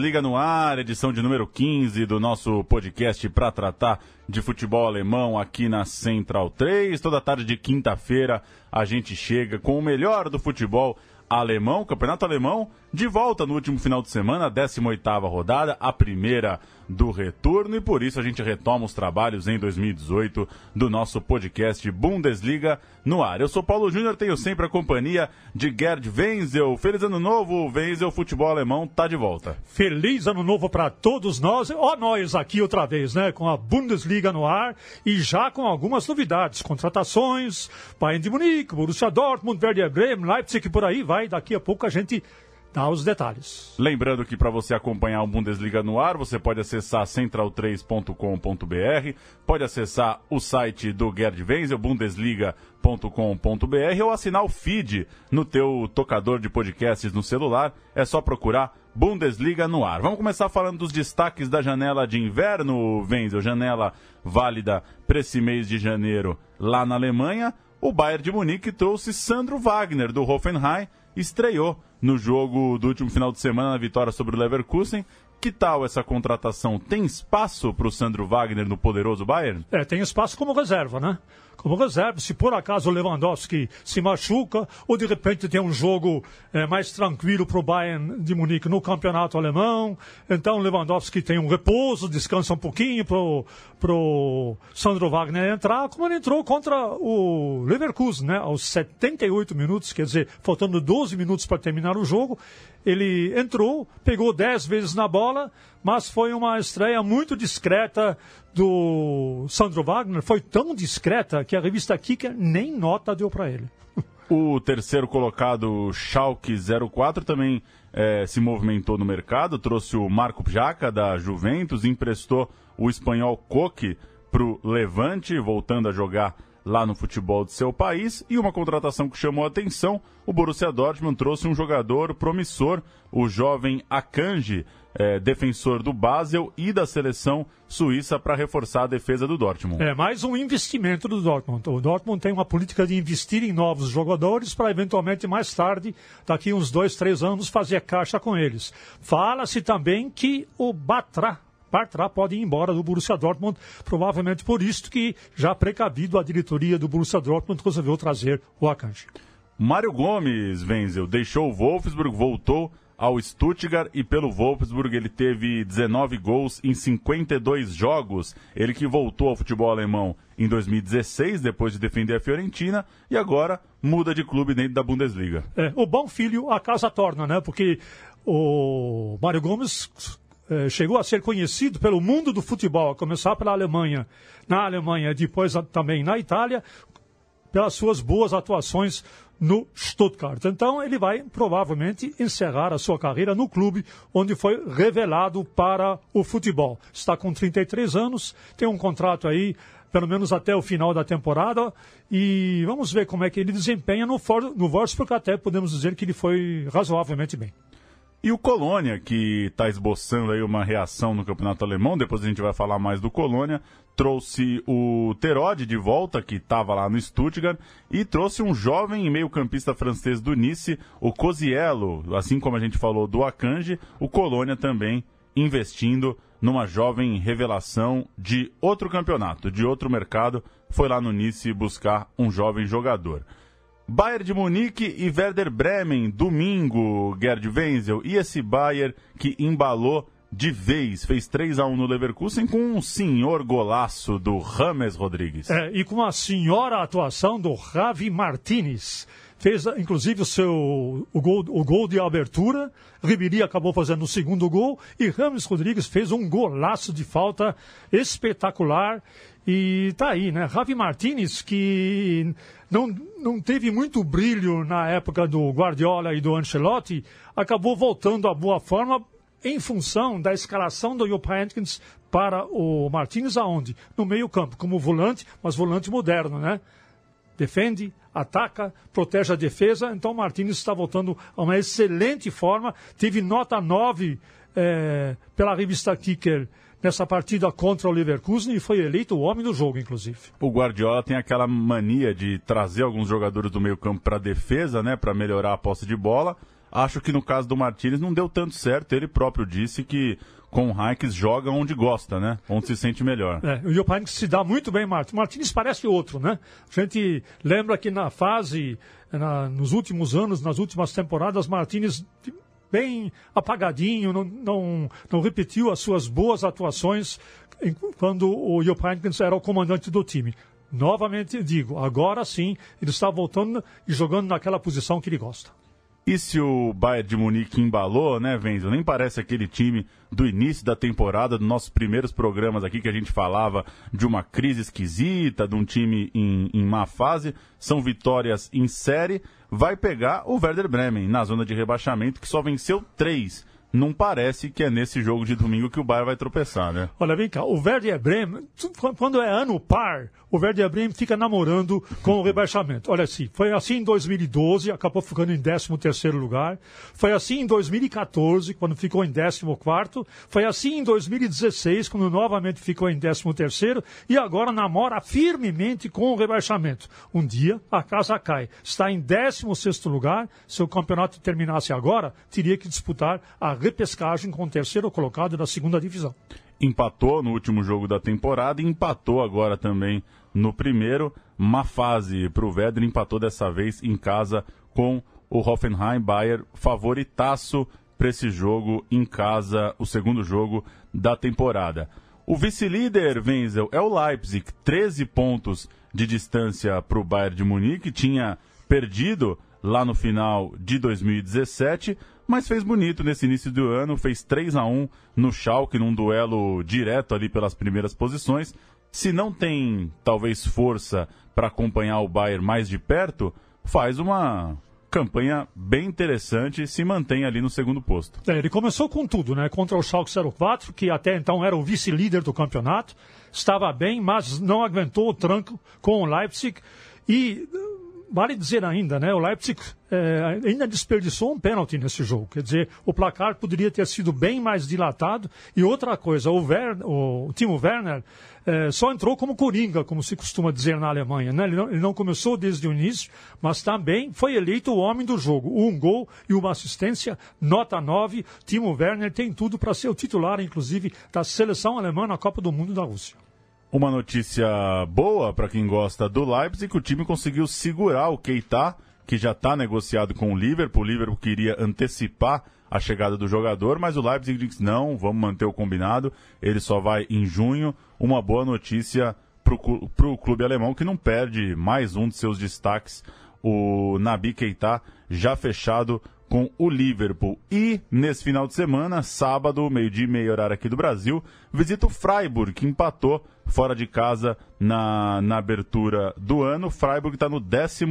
Bundesliga no ar, edição de número 15 do nosso podcast para tratar de futebol alemão aqui na Central 3. Toda tarde de quinta-feira a gente chega com o melhor do futebol alemão, campeonato alemão, de volta no último final de semana, a 18ª rodada, a primeira do retorno, e por isso a gente retoma os trabalhos em 2018 do nosso podcast Bundesliga no ar. Eu sou Paulo Júnior, tenho sempre a companhia de Gerd Wenzel. Feliz ano novo, Wenzel, futebol alemão tá de volta. Feliz ano novo para todos nós, ó nós aqui outra vez, né, com a Bundesliga no ar e já com algumas novidades, contratações, Bayern de Munique, Borussia Dortmund, Werder Bremen, Leipzig, por aí vai, daqui a pouco a gente dá os detalhes. Lembrando que para você acompanhar o Bundesliga no ar, você pode acessar central3.com.br, pode acessar o site do Gerd Wenzel, bundesliga.com.br ou assinar o feed no teu tocador de podcasts no celular. É só procurar Bundesliga no ar. Vamos começar falando dos destaques da janela de inverno, Wenzel, janela válida para esse mês de janeiro lá na Alemanha. O Bayern de Munique trouxe Sandro Wagner do Hoffenheim, estreou no jogo do último final de semana na vitória sobre o Leverkusen. Que tal essa contratação? Tem espaço para o Sandro Wagner no poderoso Bayern? É, tem espaço como reserva, né? Como reserva, se por acaso o Lewandowski se machuca, ou de repente tem um jogo é, mais tranquilo para o Bayern de Munique no campeonato alemão, então o Lewandowski tem um repouso, descansa um pouquinho para o Sandro Wagner entrar, como ele entrou contra o Leverkusen, né? Aos 78 minutos, quer dizer, faltando 12 minutos para terminar o jogo, ele entrou, pegou 10 vezes na bola, mas foi uma estreia muito discreta do Sandro Wagner. Foi tão discreta que a revista Kicker nem nota deu para ele. O terceiro colocado, Schalke 04, também é, se movimentou no mercado, trouxe o Marco Jaca da Juventus, emprestou o espanhol Coque para o Levante, voltando a jogar lá no futebol de seu país. E uma contratação que chamou a atenção: o Borussia Dortmund trouxe um jogador promissor, o jovem Akanji, é, defensor do Basel e da seleção suíça para reforçar a defesa do Dortmund. É mais um investimento do Dortmund. O Dortmund tem uma política de investir em novos jogadores para eventualmente mais tarde, daqui uns dois, três anos, fazer caixa com eles. Fala-se também que o Batra Bartra pode ir embora do Borussia Dortmund, provavelmente por isso que, já precavido, a diretoria do Borussia Dortmund resolveu trazer o Akanji. Mário Gomes, Wenzel, deixou o Wolfsburg, voltou ao Stuttgart e pelo Wolfsburg ele teve 19 gols em 52 jogos. Ele que voltou ao futebol alemão em 2016, depois de defender a Fiorentina, e agora muda de clube dentro da Bundesliga. É, o bom filho a casa torna, né? Porque o Mário Gomes chegou a ser conhecido pelo mundo do futebol, a começar pela Alemanha, na Alemanha, depois também na Itália, pelas suas boas atuações no Stuttgart. Então ele vai provavelmente encerrar a sua carreira no clube onde foi revelado para o futebol. Está com 33 anos, tem um contrato aí pelo menos até o final da temporada e vamos ver como é que ele desempenha no, no Wolfsburg, até podemos dizer que ele foi razoavelmente bem. E o Colônia, que está esboçando aí uma reação no campeonato alemão, depois a gente vai falar mais do Colônia, trouxe o Terode de volta, que estava lá no Stuttgart, e trouxe um jovem meio-campista francês do Nice, o Cosiello, assim como a gente falou do Akanji, o Colônia também investindo numa jovem revelação de outro campeonato, de outro mercado, foi lá no Nice buscar um jovem jogador. Bayern de Munique e Werder Bremen, domingo, Gerd Wenzel. E esse Bayern que embalou de vez, fez 3 a 1 no Leverkusen com um senhor golaço do Rames Rodrigues. É, e com a senhora atuação do Javi Martinez. Fez, inclusive, o seu o gol, o gol de abertura. Ribéry acabou fazendo o segundo gol. E Rames Rodrigues fez um golaço de falta espetacular. E tá aí, né? Javi Martinez, que não, não teve muito brilho na época do Guardiola e do Ancelotti, acabou voltando à boa forma em função da escalação do Jupp Heynckes para o Martins aonde? No meio campo, como volante, mas volante moderno, né? Defende, ataca, protege a defesa. Então o Martins está voltando a uma excelente forma. Teve nota 9 é, pela revista Kicker nessa partida contra o Leverkusen e foi eleito o homem do jogo, inclusive. O Guardiola tem aquela mania de trazer alguns jogadores do meio campo para defesa, né, para melhorar a posse de bola. Acho que no caso do Martinez não deu tanto certo. Ele próprio disse que com o Heinz joga onde gosta, né? Onde se sente melhor. É, o Jupp se dá muito bem, Martins. Martins parece outro, né? A gente lembra que na fase, na, nos últimos anos, nas últimas temporadas, Martins bem apagadinho, não, não, não repetiu as suas boas atuações quando o Jupp Heynckes era o comandante do time. Novamente digo, agora sim, ele está voltando e jogando naquela posição que ele gosta. E se o Bayern de Munique embalou, né, Venzo? Nem parece aquele time do início da temporada, dos nossos primeiros programas aqui que a gente falava de uma crise esquisita, de um time em, em má fase. São vitórias em série. Vai pegar o Werder Bremen na zona de rebaixamento, que só venceu três não parece que é nesse jogo de domingo que o Bayern vai tropeçar, né? Olha, vem cá, o Werder Bremen, quando é ano par, o Werder Bremen fica namorando com o rebaixamento. Olha assim, foi assim em 2012, acabou ficando em 13º lugar. Foi assim em 2014, quando ficou em 14º. Foi assim em 2016, quando novamente ficou em 13º. E agora namora firmemente com o rebaixamento. Um dia, a casa cai. Está em 16º lugar. Se o campeonato terminasse agora, teria que disputar a repescagem com o terceiro colocado da segunda divisão. Empatou no último jogo da temporada e empatou agora também no primeiro. Uma fase para o Vedra, empatou dessa vez em casa com o Hoffenheim Bayer, favoritaço para esse jogo em casa, o segundo jogo da temporada. O vice-líder, Wenzel, é o Leipzig, 13 pontos de distância para o Bayern de Munique, tinha perdido lá no final de 2017, mas fez bonito nesse início do ano, fez 3 a 1 no Schalke, num duelo direto ali pelas primeiras posições. Se não tem, talvez, força para acompanhar o Bayern mais de perto, faz uma campanha bem interessante e se mantém ali no segundo posto. É, ele começou com tudo, né? Contra o Schalke 04, que até então era o vice-líder do campeonato, estava bem, mas não aguentou o tranco com o Leipzig e vale dizer ainda, né? O Leipzig é, ainda desperdiçou um pênalti nesse jogo. Quer dizer, o placar poderia ter sido bem mais dilatado. E outra coisa, o, Ver, o Timo Werner é, só entrou como coringa, como se costuma dizer na Alemanha. Né? Ele, não, ele não começou desde o início, mas também foi eleito o homem do jogo. Um gol e uma assistência, nota 9. Timo Werner tem tudo para ser o titular, inclusive, da seleção alemã na Copa do Mundo da Rússia. Uma notícia boa para quem gosta do Leipzig, o time conseguiu segurar o Keita, que já está negociado com o Liverpool. O Liverpool queria antecipar a chegada do jogador, mas o Leipzig disse não, vamos manter o combinado. Ele só vai em junho. Uma boa notícia para o clube alemão que não perde mais um de seus destaques, o Nabi Keita, já fechado com o Liverpool. E nesse final de semana, sábado, meio-dia e meio horário aqui do Brasil, visita o Freiburg, que empatou fora de casa na, na abertura do ano. O Freiburg está no 14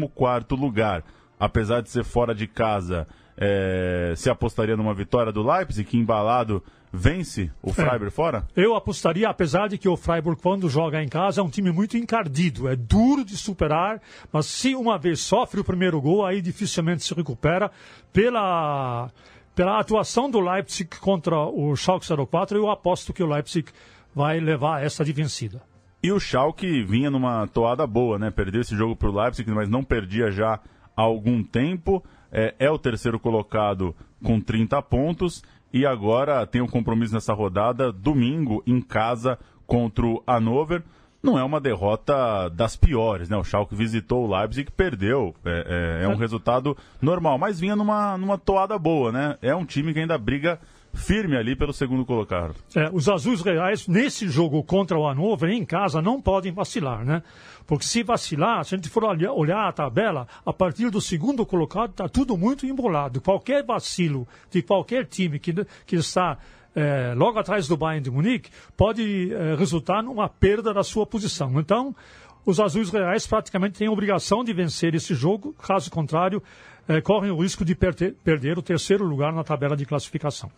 lugar. Apesar de ser fora de casa, é, se apostaria numa vitória do Leipzig, que embalado vence o Freiburg é. fora? Eu apostaria, apesar de que o Freiburg, quando joga em casa, é um time muito encardido, é duro de superar, mas se uma vez sofre o primeiro gol, aí dificilmente se recupera. Pela, pela atuação do Leipzig contra o Schalke 04, eu aposto que o Leipzig vai levar essa de vencida. E o Schalke vinha numa toada boa, né? Perdeu esse jogo para o Leipzig, mas não perdia já há algum tempo. É, é o terceiro colocado com 30 pontos e agora tem um compromisso nessa rodada, domingo, em casa, contra o Hannover. Não é uma derrota das piores, né? O Schalke visitou o Leipzig e perdeu. É, é, é um resultado normal, mas vinha numa, numa toada boa, né? É um time que ainda briga firme ali pelo segundo colocado. É, os azuis reais, nesse jogo contra o Hannover, em casa, não podem vacilar, né? Porque se vacilar, se a gente for olhar a tabela, a partir do segundo colocado está tudo muito embolado. Qualquer vacilo de qualquer time que, que está é, logo atrás do Bayern de Munique pode é, resultar numa perda da sua posição. Então, os azuis reais praticamente têm a obrigação de vencer esse jogo, caso contrário, é, correm o risco de perder, perder o terceiro lugar na tabela de classificação.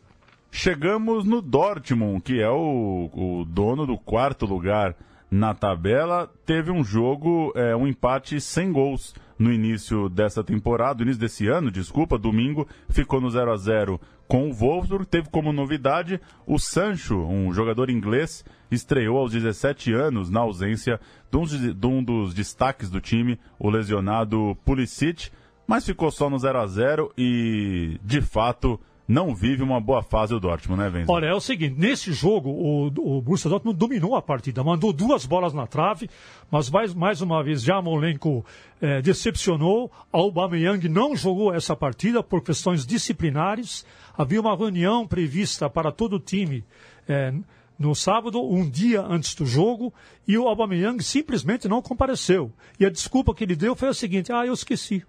Chegamos no Dortmund, que é o, o dono do quarto lugar na tabela. Teve um jogo, é, um empate sem gols no início dessa temporada, no início desse ano, desculpa, domingo, ficou no 0 a 0 com o Wolfsburg. Teve como novidade o Sancho, um jogador inglês, estreou aos 17 anos na ausência de um, de um dos destaques do time, o lesionado Pulisic, mas ficou só no 0 a 0 e, de fato, não vive uma boa fase o Dortmund, né, Venzo? Olha, é o seguinte, nesse jogo o, o Borussia Dortmund dominou a partida, mandou duas bolas na trave, mas mais, mais uma vez já Molenko é, decepcionou, a Aubameyang não jogou essa partida por questões disciplinares, havia uma reunião prevista para todo o time é, no sábado, um dia antes do jogo, e o Aubameyang simplesmente não compareceu. E a desculpa que ele deu foi a seguinte, ah, eu esqueci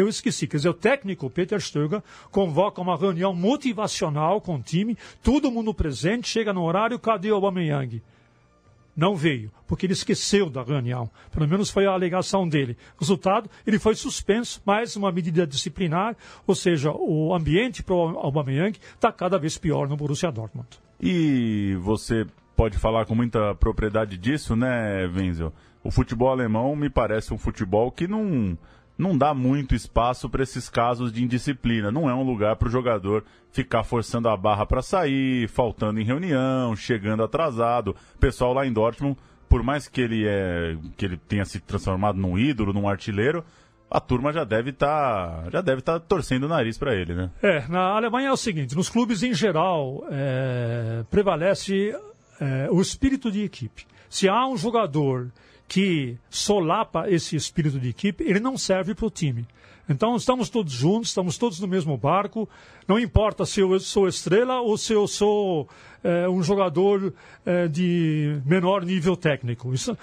eu esqueci. Quer dizer, o técnico Peter Stöger convoca uma reunião motivacional com o time, todo mundo presente, chega no horário, cadê o Aubameyang? Não veio, porque ele esqueceu da reunião. Pelo menos foi a alegação dele. Resultado, ele foi suspenso, mais uma medida disciplinar, ou seja, o ambiente para o Aubameyang está cada vez pior no Borussia Dortmund. E você pode falar com muita propriedade disso, né, Wenzel? O futebol alemão me parece um futebol que não não dá muito espaço para esses casos de indisciplina. Não é um lugar para o jogador ficar forçando a barra para sair, faltando em reunião, chegando atrasado. O pessoal lá em Dortmund, por mais que ele, é, que ele tenha se transformado num ídolo, num artilheiro, a turma já deve estar tá, já deve estar tá torcendo o nariz para ele, né? É, na Alemanha é o seguinte, nos clubes em geral é, prevalece é, o espírito de equipe. Se há um jogador que solapa esse espírito de equipe, ele não serve para o time. Então estamos todos juntos, estamos todos no mesmo barco. Não importa se eu sou estrela ou se eu sou é, um jogador é, de menor nível técnico. Isso,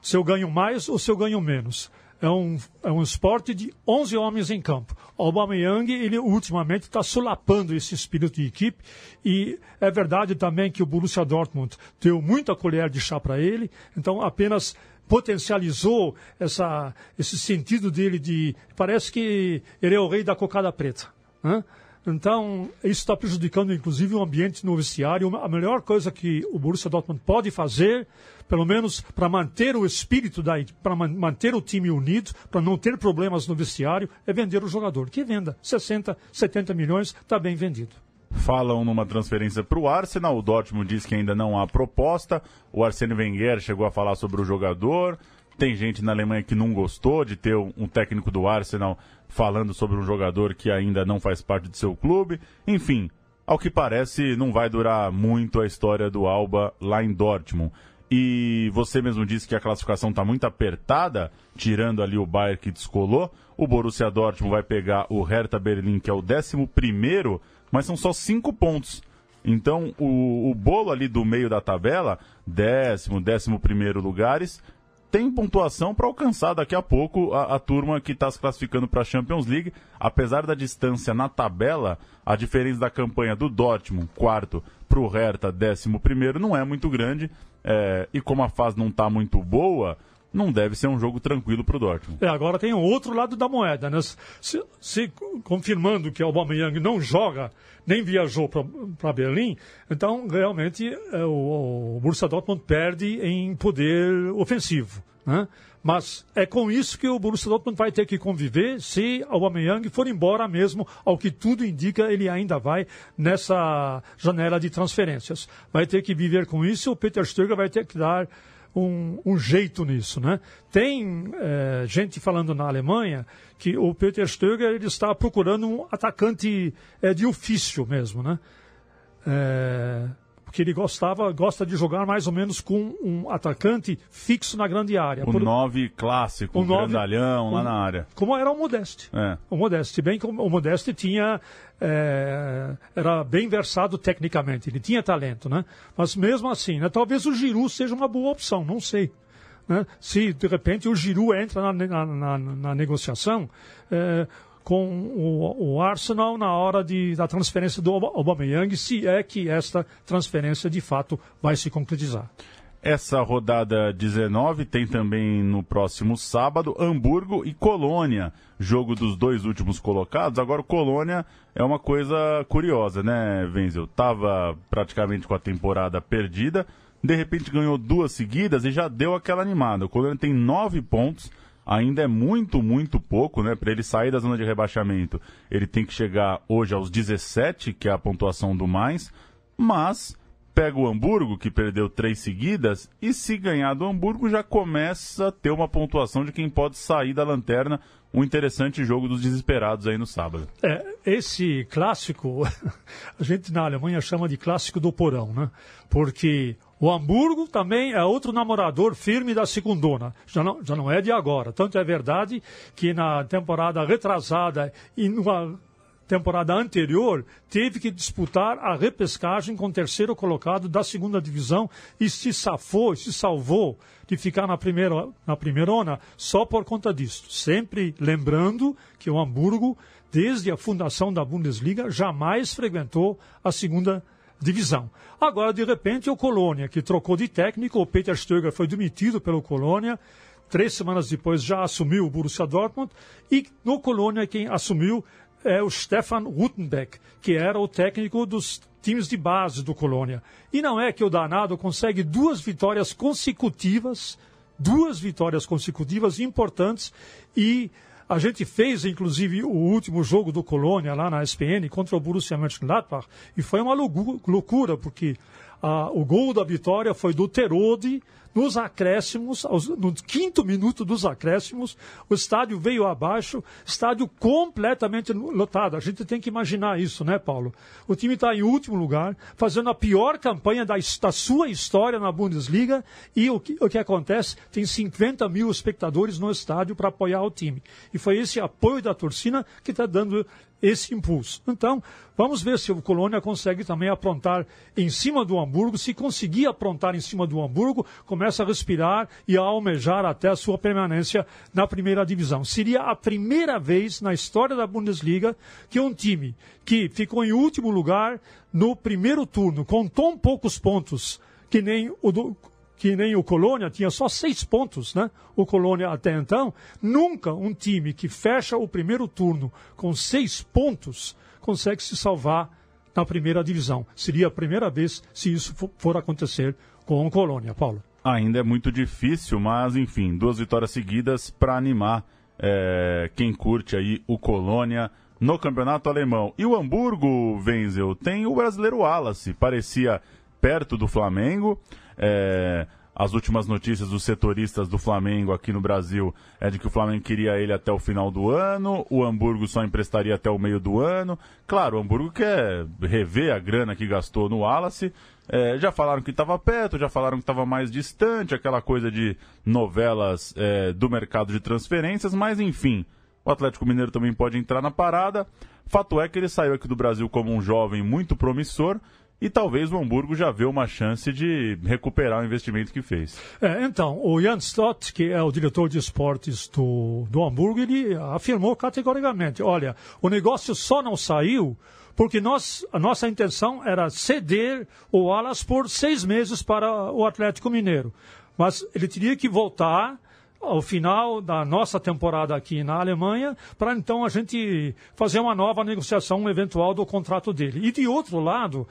se eu ganho mais ou se eu ganho menos. É um, é um esporte de 11 homens em campo. O Aubameyang, ele ultimamente está solapando esse espírito de equipe e é verdade também que o Borussia Dortmund deu muita colher de chá para ele, então apenas potencializou essa, esse sentido dele de. Parece que ele é o rei da cocada preta. Né? Então, isso está prejudicando, inclusive, o ambiente no vestiário. A melhor coisa que o Borussia Dortmund pode fazer, pelo menos para manter o espírito, para manter o time unido, para não ter problemas no vestiário, é vender o jogador. Que venda. 60, 70 milhões, está bem vendido falam numa transferência para o Arsenal. O Dortmund diz que ainda não há proposta. O Arsene Wenger chegou a falar sobre o jogador. Tem gente na Alemanha que não gostou de ter um técnico do Arsenal falando sobre um jogador que ainda não faz parte de seu clube. Enfim, ao que parece, não vai durar muito a história do Alba lá em Dortmund. E você mesmo disse que a classificação está muito apertada, tirando ali o Bayern que descolou. O Borussia Dortmund vai pegar o Hertha Berlim, que é o 11 primeiro mas são só cinco pontos. Então, o, o bolo ali do meio da tabela, décimo, décimo primeiro lugares, tem pontuação para alcançar daqui a pouco a, a turma que está se classificando para a Champions League. Apesar da distância na tabela, a diferença da campanha do Dortmund, quarto, para o Hertha, décimo primeiro, não é muito grande. É, e como a fase não está muito boa, não deve ser um jogo tranquilo para o Dortmund. É, agora tem o outro lado da moeda, né? Se, se confirmando que o Aubameyang não joga, nem viajou para Berlim, então realmente é, o, o Borussia Dortmund perde em poder ofensivo, né? Mas é com isso que o Borussia Dortmund vai ter que conviver se o Aubameyang for embora mesmo, ao que tudo indica, ele ainda vai nessa janela de transferências. Vai ter que viver com isso, o Peter Stöger vai ter que dar um, um jeito nisso. Né? Tem é, gente falando na Alemanha que o Peter Stöger ele está procurando um atacante é, de ofício mesmo. Né? É, porque ele gostava, gosta de jogar mais ou menos com um atacante fixo na grande área. O 9 clássico, o nove, grandalhão um, lá na área. Como era o Modeste. É. O Modeste, bem como o Modeste tinha é, era bem versado tecnicamente, ele tinha talento, né? Mas mesmo assim, né, talvez o Giroud seja uma boa opção, não sei. Né? Se de repente o Giroud entra na, na, na, na negociação, é, com o, o, Arsenal na hora de, da transferência do Aubameyang, se é que esta transferência de fato vai se concretizar. Essa rodada 19 tem também no próximo sábado Hamburgo e Colônia, jogo dos dois últimos colocados. Agora, Colônia é uma coisa curiosa, né, Wenzel? Tava praticamente com a temporada perdida, de repente ganhou duas seguidas e já deu aquela animada. O Colônia tem nove pontos, ainda é muito, muito pouco, né? Para ele sair da zona de rebaixamento, ele tem que chegar hoje aos 17, que é a pontuação do mais, mas pega o Hamburgo, que perdeu três seguidas, e se ganhar do Hamburgo já começa a ter uma pontuação de quem pode sair da lanterna. Um interessante jogo dos desesperados aí no sábado. É, esse clássico, a gente na Alemanha chama de clássico do porão, né? Porque o Hamburgo também é outro namorador firme da segundona. Já não, já não é de agora. Tanto é verdade que na temporada retrasada e numa temporada anterior, teve que disputar a repescagem com o terceiro colocado da segunda divisão e se safou, se salvou de ficar na primeira, na primeirona só por conta disso. Sempre lembrando que o Hamburgo, desde a fundação da Bundesliga, jamais frequentou a segunda divisão. Agora, de repente, o Colônia, que trocou de técnico, o Peter Stöger foi demitido pelo Colônia, três semanas depois já assumiu o Borussia Dortmund, e no Colônia quem assumiu é o Stefan Rutenbeck, que era o técnico dos times de base do Colônia. E não é que o danado consegue duas vitórias consecutivas, duas vitórias consecutivas importantes e a gente fez, inclusive, o último jogo do Colônia lá na SPN contra o Borussia Mönchengladbach e foi uma loucura, porque ah, o gol da vitória foi do Terode, nos acréscimos, aos, no quinto minuto dos acréscimos, o estádio veio abaixo, estádio completamente lotado. A gente tem que imaginar isso, né, Paulo? O time está em último lugar, fazendo a pior campanha da, da sua história na Bundesliga, e o que, o que acontece? Tem 50 mil espectadores no estádio para apoiar o time. E foi esse apoio da torcida que está dando esse impulso. Então, vamos ver se o Colônia consegue também aprontar em cima do Hamburgo. Se conseguir aprontar em cima do Hamburgo, começa a respirar e a almejar até a sua permanência na primeira divisão. Seria a primeira vez na história da Bundesliga que um time que ficou em último lugar no primeiro turno, com tão poucos pontos que nem o do, que nem o Colônia, tinha só seis pontos, né? O Colônia até então. Nunca um time que fecha o primeiro turno com seis pontos consegue se salvar na primeira divisão. Seria a primeira vez se isso for acontecer com o Colônia, Paulo. Ainda é muito difícil, mas enfim, duas vitórias seguidas para animar é, quem curte aí o Colônia no campeonato alemão. E o Hamburgo, Wenzel, tem o brasileiro Wallace, parecia perto do Flamengo. É, as últimas notícias dos setoristas do Flamengo aqui no Brasil é de que o Flamengo queria ele até o final do ano, o Hamburgo só emprestaria até o meio do ano. Claro, o Hamburgo quer rever a grana que gastou no Wallace. É, já falaram que estava perto, já falaram que estava mais distante, aquela coisa de novelas é, do mercado de transferências, mas enfim, o Atlético Mineiro também pode entrar na parada. Fato é que ele saiu aqui do Brasil como um jovem muito promissor e talvez o Hamburgo já vê uma chance de recuperar o investimento que fez. É, então, o Jan Stott, que é o diretor de esportes do, do Hamburgo, ele afirmou categoricamente, olha, o negócio só não saiu porque nós, a nossa intenção era ceder o Alas por seis meses para o Atlético Mineiro. Mas ele teria que voltar ao final da nossa temporada aqui na Alemanha, para então a gente fazer uma nova negociação eventual do contrato dele. E de outro lado,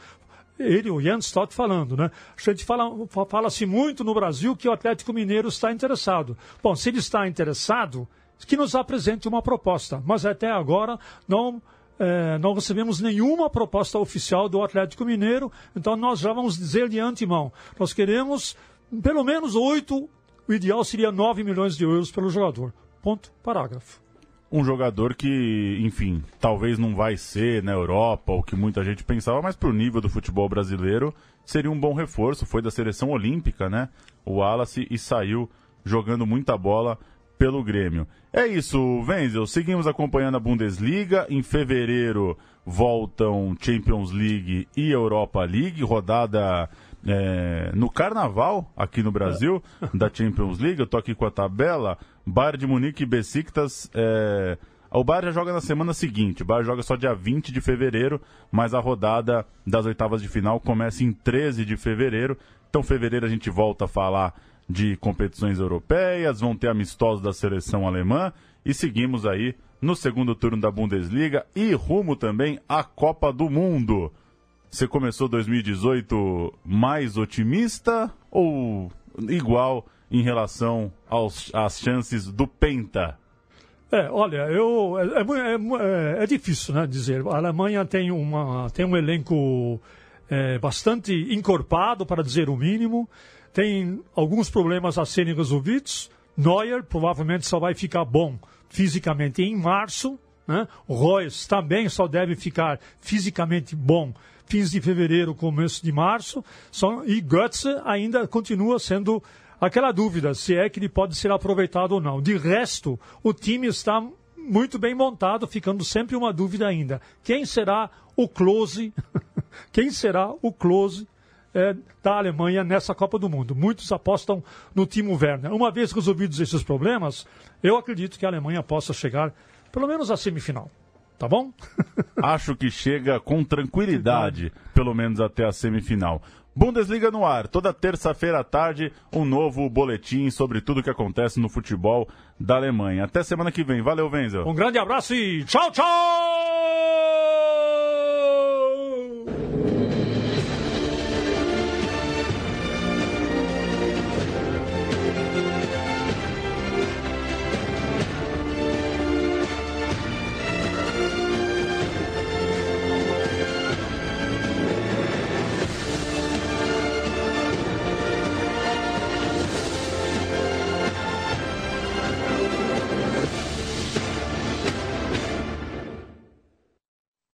ele, o Jens Stott falando, né? A gente fala, fala-se muito no Brasil que o Atlético Mineiro está interessado. Bom, se ele está interessado, que nos apresente uma proposta. Mas até agora não, é, não recebemos nenhuma proposta oficial do Atlético Mineiro, então nós já vamos dizer de antemão. Nós queremos pelo menos oito, o ideal seria nove milhões de euros pelo jogador. Ponto, parágrafo um jogador que, enfim, talvez não vai ser na Europa, o que muita gente pensava, mas para o nível do futebol brasileiro seria um bom reforço. Foi da seleção olímpica, né? O Wallace e saiu jogando muita bola pelo Grêmio. É isso, Wenzel. Seguimos acompanhando a Bundesliga. Em fevereiro voltam Champions League e Europa League, rodada é, no Carnaval aqui no Brasil da Champions League. Eu tô aqui com a tabela. Bayern de Munique e Besiktas é, O Bayern já joga na semana seguinte. O Bayern joga só dia 20 de fevereiro, mas a rodada das oitavas de final começa em 13 de fevereiro. Então, fevereiro a gente volta a falar de competições europeias, vão ter amistosos da seleção alemã e seguimos aí no segundo turno da Bundesliga e rumo também à Copa do Mundo. Você começou 2018 mais otimista ou igual em relação aos, às chances do Penta? É, olha, eu, é, é, é, é, difícil né, dizer. A Alemanha tem, uma, tem um elenco é, bastante encorpado, para dizer o mínimo. Tem alguns problemas a serem resolvidos. Neuer provavelmente só vai ficar bom fisicamente em março. Né? O Royce também só deve ficar fisicamente bom fins de fevereiro, começo de março. e Götze ainda continua sendo aquela dúvida se é que ele pode ser aproveitado ou não. De resto, o time está muito bem montado, ficando sempre uma dúvida ainda. Quem será o close? Quem será o close é, da Alemanha nessa Copa do Mundo? Muitos apostam no Timo Werner. Uma vez resolvidos esses problemas, eu acredito que a Alemanha possa chegar pelo menos à semifinal. Tá bom? Acho que chega com tranquilidade, pelo menos até a semifinal. Bundesliga no ar, toda terça-feira à tarde, um novo boletim sobre tudo o que acontece no futebol da Alemanha. Até semana que vem. Valeu, Wenzel. Um grande abraço e tchau, tchau!